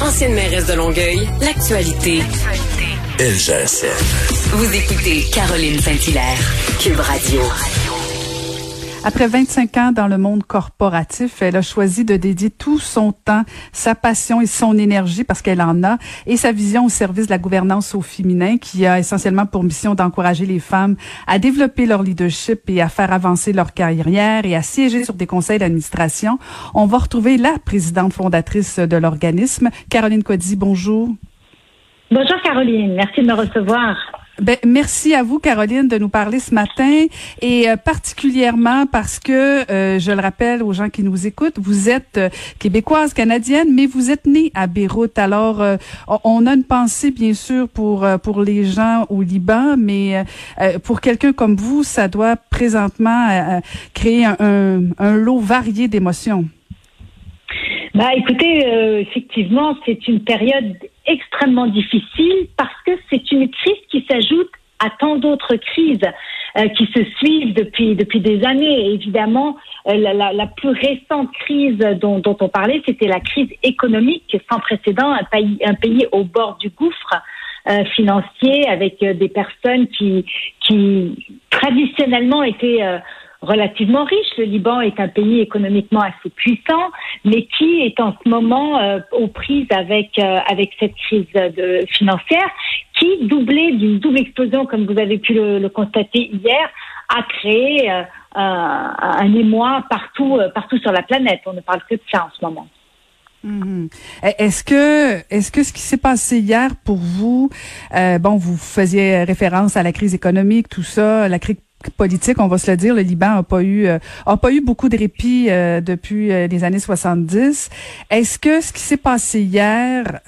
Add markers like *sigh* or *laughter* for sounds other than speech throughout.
Ancienne mairesse de Longueuil, l'actualité. LGSN. Vous écoutez Caroline Saint-Hilaire, Cube Radio. Après 25 ans dans le monde corporatif, elle a choisi de dédier tout son temps, sa passion et son énergie, parce qu'elle en a, et sa vision au service de la gouvernance au féminin, qui a essentiellement pour mission d'encourager les femmes à développer leur leadership et à faire avancer leur carrière et à siéger sur des conseils d'administration. On va retrouver la présidente fondatrice de l'organisme, Caroline Cody. Bonjour. Bonjour Caroline, merci de me recevoir. Ben, merci à vous, Caroline, de nous parler ce matin et euh, particulièrement parce que, euh, je le rappelle aux gens qui nous écoutent, vous êtes euh, québécoise, canadienne, mais vous êtes née à Beyrouth. Alors, on a une pensée, bien sûr, pour, pour les gens au Liban, mais pour quelqu'un comme vous, ça doit présentement créer un, un, lot varié d'émotions. Bah, écoutez, effectivement, c'est une période extrêmement difficile parce que c'est une crise qui s'ajoute à tant d'autres crises euh, qui se suivent depuis depuis des années. évidemment, euh, la, la, plus récente crise dont, dont on parlait, c'était la crise économique sans précédent, un pays un pays au bord du gouffre. Euh, financier avec des personnes qui qui traditionnellement étaient relativement riche. Le Liban est un pays économiquement assez puissant, mais qui est en ce moment euh, aux prises avec euh, avec cette crise de, financière, qui doublée d'une double explosion, comme vous avez pu le, constater hier, a créé euh, un émoi partout partout sur la planète. On ne parle que de ça en ce moment. Mm-hmm. Est-ce que est-ce que ce qui s'est passé hier pour vous, bon, vous faisiez référence à la crise économique, tout ça, la crise politique, on va se le dire, le Liban a pas eu euh, beaucoup de répit euh, depuis euh, les années 70. Est-ce que ce qui s'est passé hier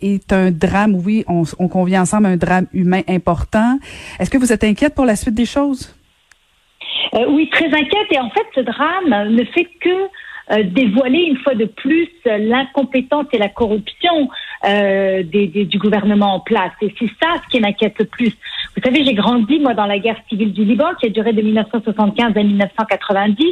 est un drame? Oui, on, on convient ensemble un drame humain important. Est-ce que vous êtes inquiète pour la suite des choses? Oui, très inquiète. Et en fait, ce drame ne fait que dévoiler une fois de plus l'incompétence et la corruption euh, des, du gouvernement en place. Et c'est ça ce qui m'inquiète le plus. Vous savez, j'ai grandi, moi, dans la guerre civile du Liban, qui a duré de 1975 à 1990.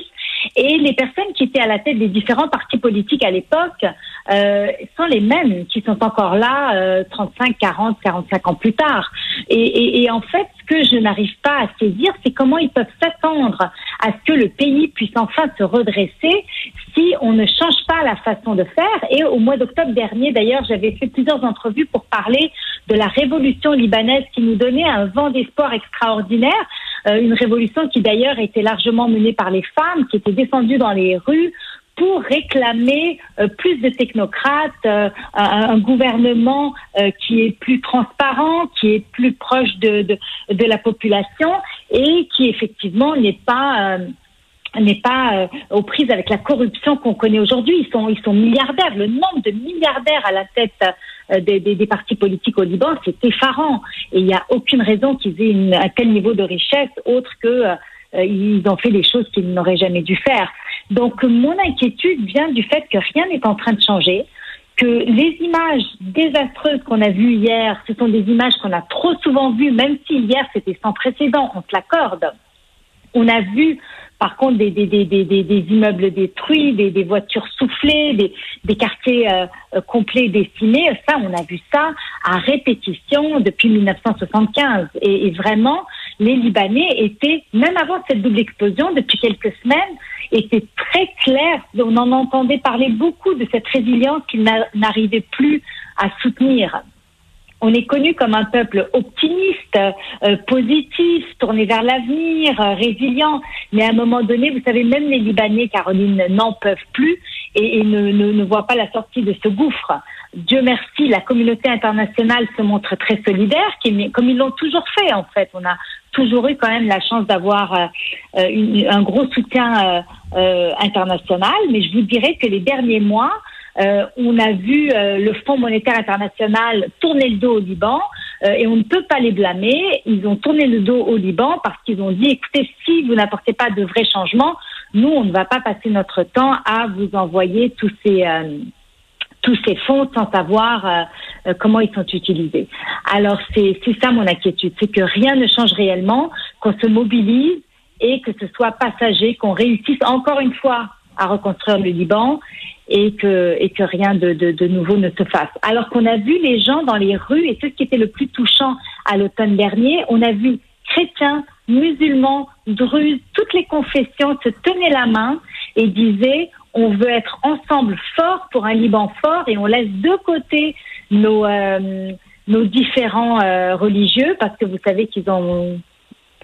Et les personnes qui étaient à la tête des différents partis politiques à l'époque euh, sont les mêmes qui sont encore là euh, 35, 40, 45 ans plus tard. Et, et, et en fait, que je n'arrive pas à saisir, c'est comment ils peuvent s'attendre à ce que le pays puisse enfin se redresser si on ne change pas la façon de faire. Et au mois d'octobre dernier, d'ailleurs, j'avais fait plusieurs entrevues pour parler de la révolution libanaise qui nous donnait un vent d'espoir extraordinaire. Euh, une révolution qui d'ailleurs était largement menée par les femmes, qui étaient descendues dans les rues pour réclamer euh, plus de technocrates, euh, un, gouvernement qui est plus transparent, qui est plus proche de, de, de la population et qui effectivement n'est pas n'est pas aux prises avec la corruption qu'on connaît aujourd'hui. Ils sont, ils sont milliardaires. Le nombre de milliardaires à la tête euh, des, des, des, partis politiques au Liban, c'est effarant. Et il n'y a aucune raison qu'ils aient une, un tel niveau de richesse autre que euh, ils ont fait des choses qu'ils n'auraient jamais dû faire. Donc mon inquiétude vient du fait que rien n'est en train de changer, que les images désastreuses qu'on a vues hier, ce sont des images qu'on a trop souvent vues, même si hier c'était sans précédent, on se l'accorde. On a vu par contre, des, des, des, des, des immeubles détruits, des, des voitures soufflées, des, des quartiers euh, euh, complets décimés, ça, on a vu ça à répétition depuis 1975. Et, et, vraiment, les Libanais étaient, même avant cette double explosion, depuis quelques semaines, étaient très clairs. On en entendait parler beaucoup de cette résilience qu'ils n'arrivaient plus à soutenir on est connu comme un peuple optimiste, euh, positif, tourné vers l'avenir, euh, résilient. Mais à un moment donné, vous savez, même les Libanais, Caroline, n'en peuvent plus et, ne, voient pas la sortie de ce gouffre. Dieu merci, la communauté internationale se montre très solidaire, comme ils l'ont toujours fait en fait. On a toujours eu quand même la chance d'avoir euh, un gros soutien international, mais je vous dirais que les derniers mois, euh, on a vu euh, le Fonds monétaire international tourner le dos au Liban euh, et on ne peut pas les blâmer. Ils ont tourné le dos au Liban parce qu'ils ont dit écoutez, si vous n'apportez pas de vrais changements, nous, on ne va pas passer notre temps à vous envoyer tous ces tous ces fonds sans savoir comment ils sont utilisés. Alors c'est ça mon inquiétude, c'est que rien ne change réellement, qu'on se mobilise et que ce soit passager, qu'on réussisse encore une fois à reconstruire le Liban et que, et que rien de, de, de nouveau ne se fasse. Alors qu'on a vu les gens dans les rues, et ce qui était le plus touchant à l'automne dernier, on a vu chrétiens, musulmans, druzes, toutes les confessions se tenaient la main et disaient on veut être ensemble forts pour un Liban fort et on laisse de côté nos, euh, nos différents euh, religieux parce que vous savez qu'ils ont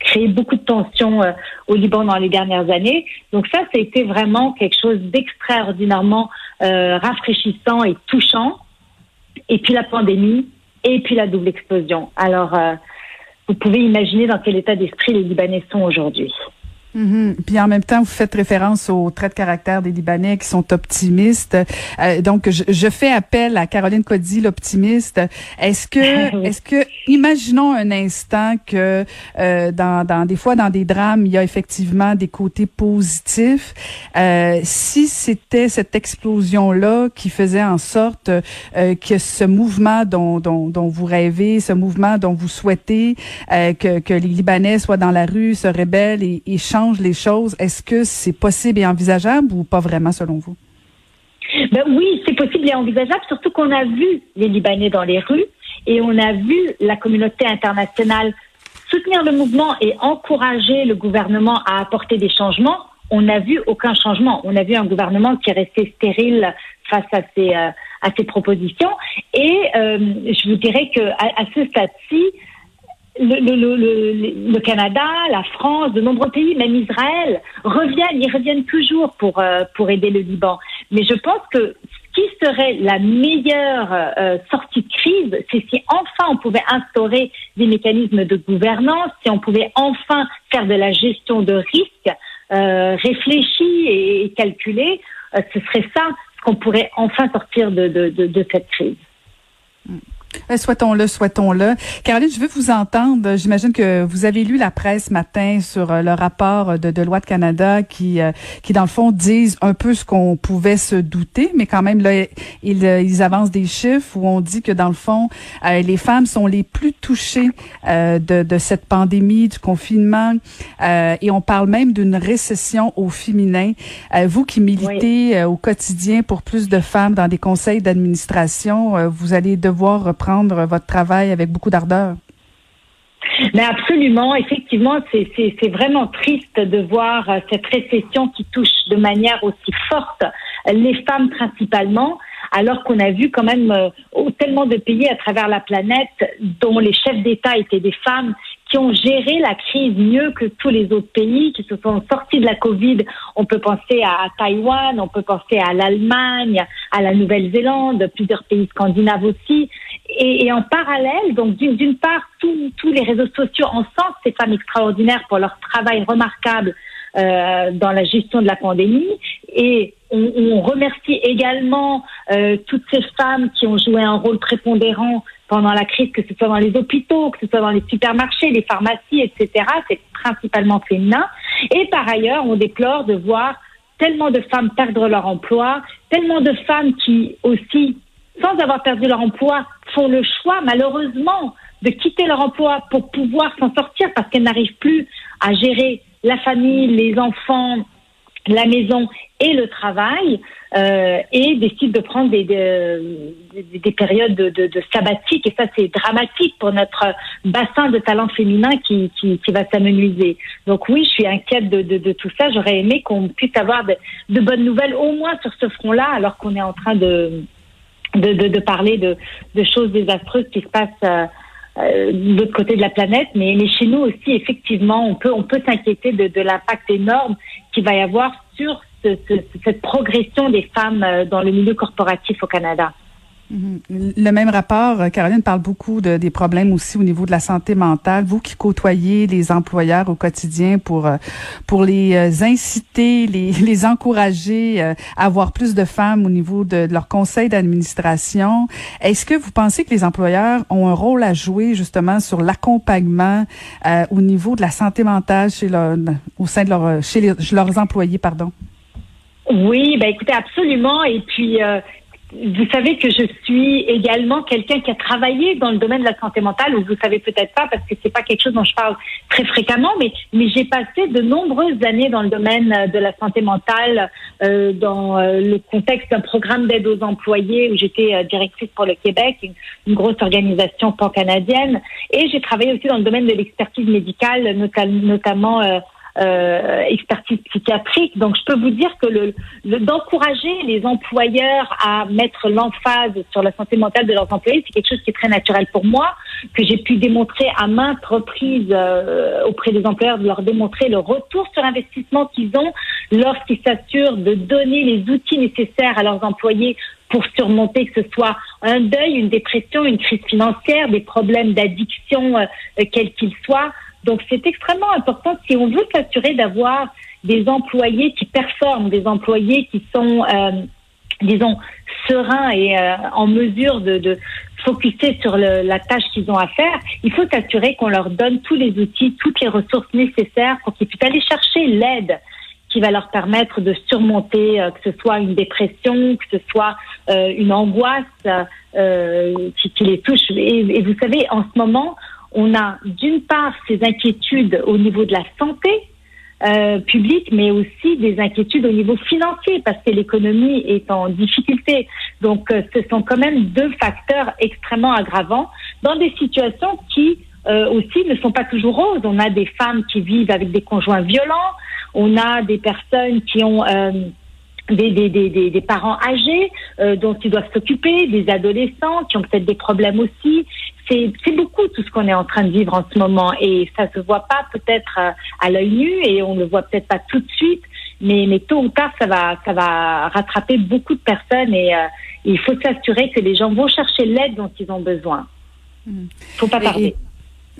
créé beaucoup de tensions euh, au Liban dans les dernières années. Donc ça, ça a été vraiment quelque chose d'extraordinairement euh, rafraîchissant et touchant. Et puis la pandémie, et puis la double explosion. Alors, euh, vous pouvez imaginer dans quel état d'esprit les Libanais sont aujourd'hui. Mhm. Puis en même temps, vous faites référence aux traits de caractère des Libanais qui sont optimistes. Euh, donc, je, je, fais appel à Caroline Cody, l'optimiste. Est-ce que, *laughs* est-ce que, imaginons un instant que euh, dans, dans des fois dans des drames, il y a effectivement des côtés positifs. Euh, si c'était cette explosion-là qui faisait en sorte euh, que ce mouvement dont, dont, dont, vous rêvez, ce mouvement dont vous souhaitez euh, que, que les Libanais soient dans la rue, se rebellent et, et changent les choses. Est-ce que c'est possible et envisageable ou pas vraiment selon vous? Ben oui, c'est possible et envisageable, surtout qu'on a vu les Libanais dans les rues et on a vu la communauté internationale soutenir le mouvement et encourager le gouvernement à apporter des changements. On n'a vu aucun changement. On a vu un gouvernement qui est resté stérile face à ces, euh, à propositions. Et euh, je vous dirais que à ce stade-ci, le, Canada, la France, de nombreux pays, même Israël, reviennent, ils reviennent toujours pour, euh, pour aider le Liban. Mais je pense que ce qui serait la meilleure euh, sortie de crise, c'est si enfin on pouvait instaurer des mécanismes de gouvernance, si on pouvait enfin faire de la gestion de risques euh, réfléchie et, calculée, euh, ce serait ça qu'on pourrait enfin sortir de, de, de, de cette crise. Mm. Euh, souhaitons-le, souhaitons-le. Caroline, je veux vous entendre. J'imagine que vous avez lu la presse ce matin sur euh, le rapport de, de loi de Canada qui, euh, qui dans le fond, disent un peu ce qu'on pouvait se douter, mais quand même, là, ils, ils avancent des chiffres où on dit que, dans le fond, les femmes sont les plus touchées de, de cette pandémie, du confinement, et on parle même d'une récession au féminin. vous qui militez oui. au quotidien pour plus de femmes dans des conseils d'administration, vous allez devoir reprendre votre travail avec beaucoup d'ardeur. Mais absolument, effectivement, c'est vraiment triste de voir euh, cette récession qui touche de manière aussi forte les femmes principalement, alors qu'on a vu quand même euh, tellement de pays à travers la planète dont les chefs d'État étaient des femmes qui ont géré la crise mieux que tous les autres pays, qui se sont sortis de la Covid. On peut penser à Taïwan, on peut penser à l'Allemagne, à la Nouvelle-Zélande, plusieurs pays scandinaves aussi. Et, en parallèle, donc d'une part, tous les réseaux sociaux encensent ces femmes extraordinaires pour leur travail remarquable euh, dans la gestion de la pandémie. Et on, on remercie également euh, toutes ces femmes qui ont joué un rôle prépondérant pendant la crise, que ce soit dans les hôpitaux, que ce soit dans les supermarchés, les pharmacies, etc. C'est principalement féminin. Et par ailleurs, on déplore de voir tellement de femmes perdre leur emploi, tellement de femmes qui aussi, sans avoir perdu leur emploi, font le choix, malheureusement, de quitter leur emploi pour pouvoir s'en sortir parce qu'elles n'arrivent plus à gérer la famille, les enfants, la maison et le travail euh, et décide de prendre des, des, des périodes de, de, de, sabbatique et ça c'est dramatique pour notre bassin de talent féminin qui, qui, qui va s'amenuiser. Donc oui, je suis inquiète de, de, tout ça. J'aurais aimé qu'on puisse avoir de, bonnes nouvelles au moins sur ce front-là alors qu'on est en train de, de, parler de, de choses désastreuses qui se passent. Euh, euh, de l'autre côté de la planète, mais, mais chez nous aussi, effectivement, on peut, on peut s'inquiéter de, l'impact énorme qu'il va y avoir sur ce, ce, cette progression des femmes euh, dans le milieu corporatif au Canada. Le même rapport, euh, Caroline parle beaucoup de, des problèmes aussi au niveau de la santé mentale. Vous qui côtoyez les employeurs au quotidien pour euh, pour les inciter, les, *laughs* les encourager à avoir plus de femmes au niveau de, de leur conseil d'administration, est-ce que vous pensez que les employeurs ont un rôle à jouer justement sur l'accompagnement euh, au niveau de la santé mentale chez leur, au sein de leur chez leurs employés, pardon? Oui, ben écoutez, absolument. Et puis, euh, vous savez que je suis également quelqu'un qui a travaillé dans le domaine de la santé mentale, ou vous savez peut-être pas parce que c'est pas quelque chose dont je parle très fréquemment, mais mais j'ai passé de nombreuses années dans le domaine de la santé mentale, euh, dans euh, le contexte d'un programme d'aide aux employés où j'étais euh, directrice pour le Québec, une, grosse organisation pan-canadienne, et j'ai travaillé aussi dans le domaine de l'expertise médicale, notamment euh, euh, expertise psychiatrique. Donc, je peux vous dire que le, d'encourager les employeurs à mettre l'emphase sur la santé mentale de leurs employés, c'est quelque chose qui est très naturel pour moi, que j'ai pu démontrer à maintes reprises euh, auprès des employeurs, de leur démontrer le retour sur investissement qu'ils ont lorsqu'ils s'assurent de donner les outils nécessaires à leurs employés pour surmonter que ce soit un deuil, une dépression, une crise financière, des problèmes d'addiction, euh, quels qu'ils soient. Donc, c'est extrêmement important si on veut s'assurer d'avoir des employés qui performent, des employés qui sont, euh, disons, sereins et euh, en mesure de, de focuser sur le, la tâche qu'ils ont à faire, il faut s'assurer qu'on leur donne tous les outils, toutes les ressources nécessaires pour qu'ils puissent aller chercher l'aide qui va leur permettre de surmonter, euh, que ce soit une dépression, que ce soit euh, une angoisse euh, qui, qui, les touche. Et, et, vous savez, en ce moment, on a d'une part ces inquiétudes au niveau de la santé euh, publique, mais aussi des inquiétudes au niveau financier parce que l'économie est en difficulté. Donc, euh, ce sont quand même deux facteurs extrêmement aggravants dans des situations qui euh, aussi ne sont pas toujours roses. On a des femmes qui vivent avec des conjoints violents, on a des personnes qui ont des, parents âgés dont ils doivent s'occuper, des adolescents qui ont peut-être des problèmes aussi. C'est beaucoup tout ce qu'on est en train de vivre en ce moment et ça se voit pas peut-être euh, à l'œil nu et on le voit peut-être pas tout de suite, mais, mais tôt ou tard ça va ça va rattraper beaucoup de personnes et euh, il faut s'assurer que les gens vont chercher l'aide dont ils ont besoin. Mmh. Faut pas tarder.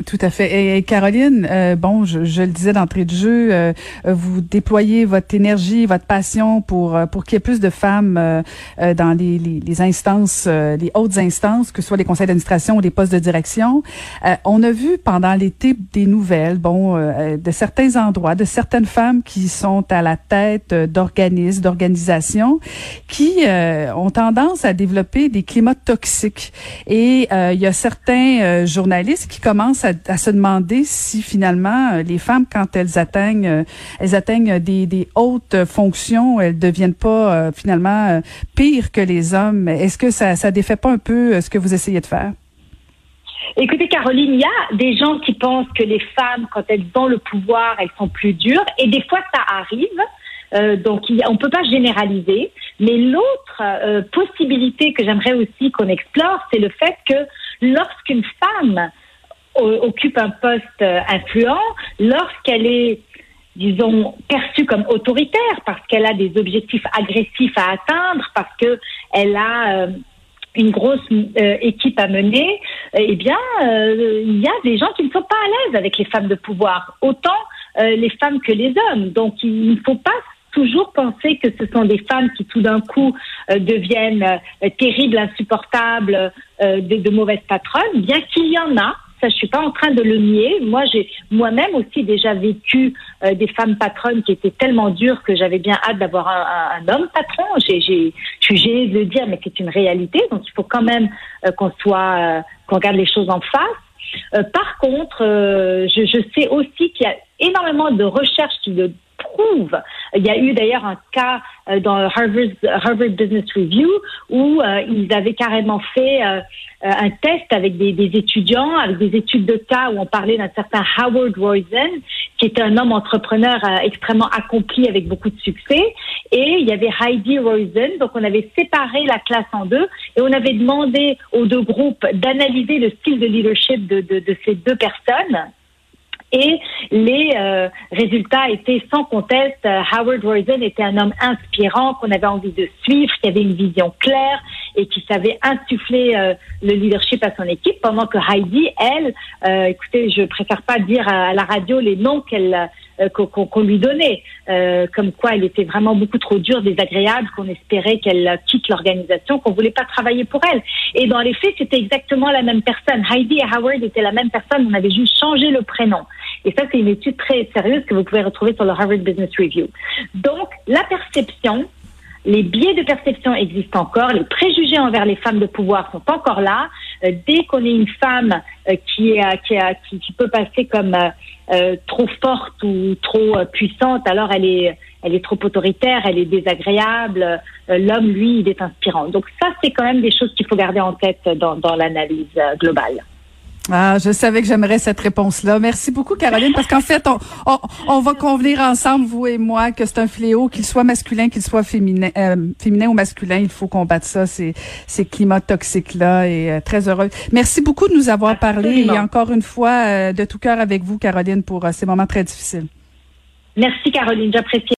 Tout à fait. Et Caroline, euh, bon, je, je, le disais d'entrée de jeu, euh, vous déployez votre énergie, votre passion pour euh, pour qu'il y ait plus de femmes euh, euh dans les, les, les instances, les hautes instances, que ce soit les conseils d'administration ou les postes de direction. on a vu pendant l'été des nouvelles, bon, de certains endroits, de certaines femmes qui sont à la tête d'organismes, d'organisations, qui ont tendance à développer des climats toxiques. Et il y a certains journalistes qui commencent à, se demander si finalement euh, les femmes, quand elles atteignent, euh, elles atteignent des, des hautes fonctions, elles deviennent pas euh, finalement pires que les hommes. Est-ce que ça, ça défait pas un peu ce que vous essayez de faire? Écoutez, Caroline, il y a des gens qui pensent que les femmes, quand elles ont le pouvoir, elles sont plus dures, et des fois ça arrive. Donc, on ne peut pas généraliser. Mais l'autre possibilité que j'aimerais aussi qu'on explore, c'est le fait que lorsqu'une femme occupe un poste euh, influent, lorsqu'elle est disons, perçue comme autoritaire parce qu'elle a des objectifs agressifs à atteindre, parce que elle a euh, une grosse euh, équipe à mener, eh bien, il y a des gens qui ne sont pas à l'aise avec les femmes de pouvoir, autant les femmes que les hommes. Donc, il ne faut pas toujours penser que ce sont des femmes qui tout d'un coup deviennent terribles, insupportables, de, de mauvaises patronnes, bien qu'il y en a, ça, je suis pas en train de le nier. Moi, j'ai moi-même aussi déjà vécu euh, des femmes patronnes qui étaient tellement dures que j'avais bien hâte d'avoir un, homme patron. J'ai, j'ai, je suis gênée de le dire, mais c'est une réalité. Donc, il faut quand même euh, qu'on soit, euh, qu'on regarde les choses en face. par contre, je, je, sais aussi qu'il y a énormément de recherches qui le Il y a eu d'ailleurs un cas dans Harvard, Business Review où ils avaient carrément fait euh, un test avec des, étudiants, avec des études de cas où on parlait d'un certain Howard Rosen, qui était un homme entrepreneur euh, extrêmement accompli avec beaucoup de succès. Et il y avait Heidi Rosen. Donc, on avait séparé la classe en deux et on avait demandé aux deux groupes d'analyser le style de leadership de, de, de ces deux personnes. Et les euh, résultats étaient sans conteste. Howard Rosen était un homme inspirant qu'on avait envie de suivre, qui avait une vision claire, et qui savait insuffler euh, le leadership à son équipe, pendant que Heidi, elle, euh, écoutez, je préfère pas dire à, la radio les noms qu'elle euh, qu'on lui donnait, euh, comme quoi elle était vraiment beaucoup trop dure, désagréable, qu'on espérait qu'elle quitte l'organisation, qu'on voulait pas travailler pour elle. Et dans les faits, c'était exactement la même personne. Heidi et Howard étaient la même personne, on avait juste changé le prénom. Et ça, c'est une étude très sérieuse que vous pouvez retrouver sur le Harvard Business Review. Donc, la perception les biais de perception existent encore, les préjugés envers les femmes de pouvoir sont encore là. Euh, dès qu'on est une femme euh, qui, qui, qui, qui, peut passer comme euh, trop forte ou trop puissante, alors elle est, elle est trop autoritaire, elle est désagréable. L'homme, lui, il est inspirant. Donc ça, c'est quand même des choses qu'il faut garder en tête dans, dans l'analyse globale. Ah, je savais que j'aimerais cette réponse-là. Merci beaucoup, Caroline, parce qu'en fait, on, on, on, va convenir ensemble, vous et moi, que c'est un fléau, qu'il soit masculin, qu'il soit féminin, euh, féminin ou masculin, il faut combattre ça, ces, ces climats toxiques-là, et euh, très heureux. Merci beaucoup de nous avoir parlé, et encore une fois, euh, de tout cœur avec vous, Caroline, pour ces moments très difficiles. Merci, Caroline, j'apprécie.